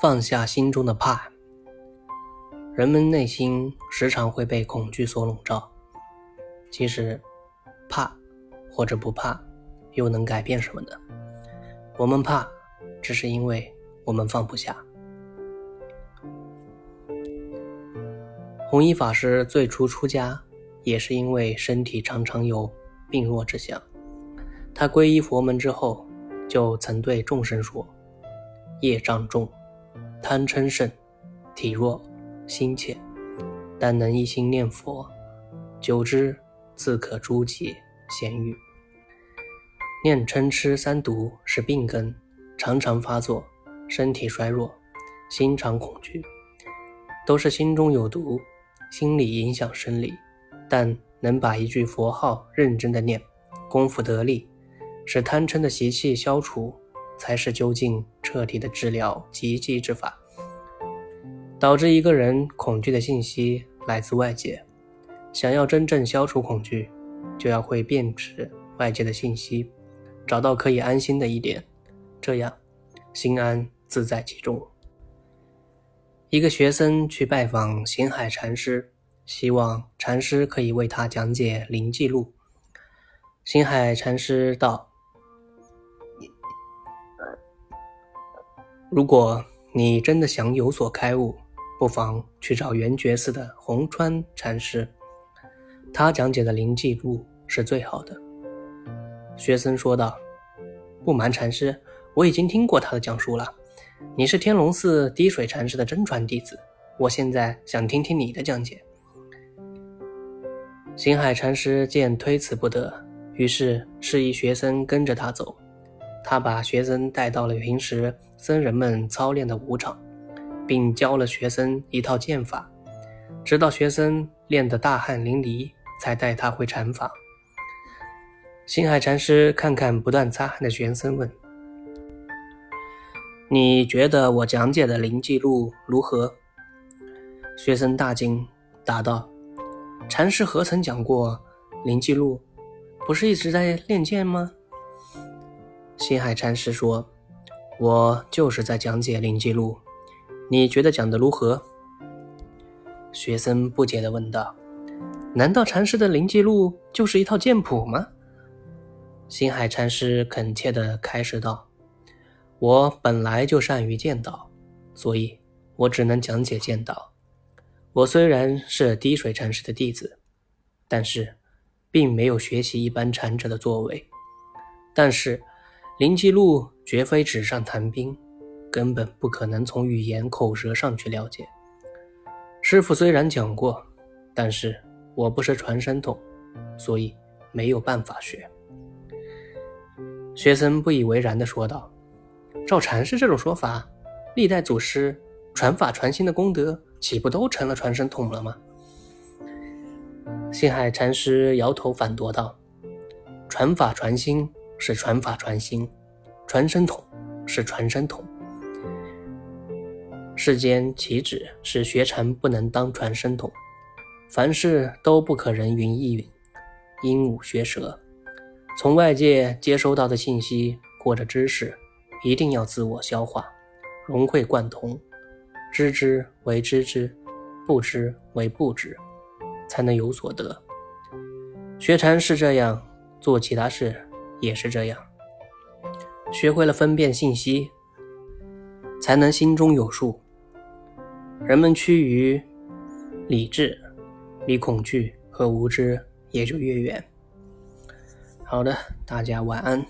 放下心中的怕。人们内心时常会被恐惧所笼罩。其实，怕或者不怕，又能改变什么呢？我们怕，只是因为我们放不下。弘一法师最初出家，也是因为身体常常有病弱之象。他皈依佛门之后，就曾对众生说：“业障重，贪嗔盛，体弱。”心怯，但能一心念佛，久之自可诸劫咸欲。念嗔痴三毒是病根，常常发作，身体衰弱，心常恐惧，都是心中有毒，心理影响生理。但能把一句佛号认真的念，功夫得力，使贪嗔的习气消除，才是究竟彻底的治疗积极之法。导致一个人恐惧的信息来自外界，想要真正消除恐惧，就要会辨识外界的信息，找到可以安心的一点，这样心安自在其中。一个学生去拜访星海禅师，希望禅师可以为他讲解《灵记录》。星海禅师道：“如果你真的想有所开悟。”不妨去找圆觉寺的红川禅师，他讲解的《灵记录》是最好的。学僧说道：“不瞒禅师，我已经听过他的讲述了。你是天龙寺滴水禅师的真传弟子，我现在想听听你的讲解。”星海禅师见推辞不得，于是示意学僧跟着他走。他把学生带到了平时僧人们操练的武场。并教了学生一套剑法，直到学生练得大汗淋漓，才带他回禅房。星海禅师看看不断擦汗的学生，问：“你觉得我讲解的灵记录如何？”学生大惊，答道：“禅师何曾讲过灵记录？不是一直在练剑吗？”星海禅师说：“我就是在讲解灵记录。”你觉得讲的如何？学生不解地问道：“难道禅师的灵记录就是一套剑谱吗？”星海禅师恳切地开示道：“我本来就善于剑道，所以我只能讲解剑道。我虽然是滴水禅师的弟子，但是并没有学习一般禅者的作为。但是灵记录绝非纸上谈兵。”根本不可能从语言口舌上去了解。师傅虽然讲过，但是我不是传声筒，所以没有办法学。学生不以为然地说道：“照禅师这种说法，历代祖师传法传心的功德，岂不都成了传声筒了吗？”星海禅师摇头反驳道：“传法传心是传法传心，传声筒是传声筒。”世间岂止是学禅不能当传声筒，凡事都不可人云亦云，鹦鹉学舌。从外界接收到的信息或者知识，一定要自我消化，融会贯通，知之为知之，不知为不知，才能有所得。学禅是这样，做其他事也是这样。学会了分辨信息，才能心中有数。人们趋于理智，离恐惧和无知也就越远。好的，大家晚安。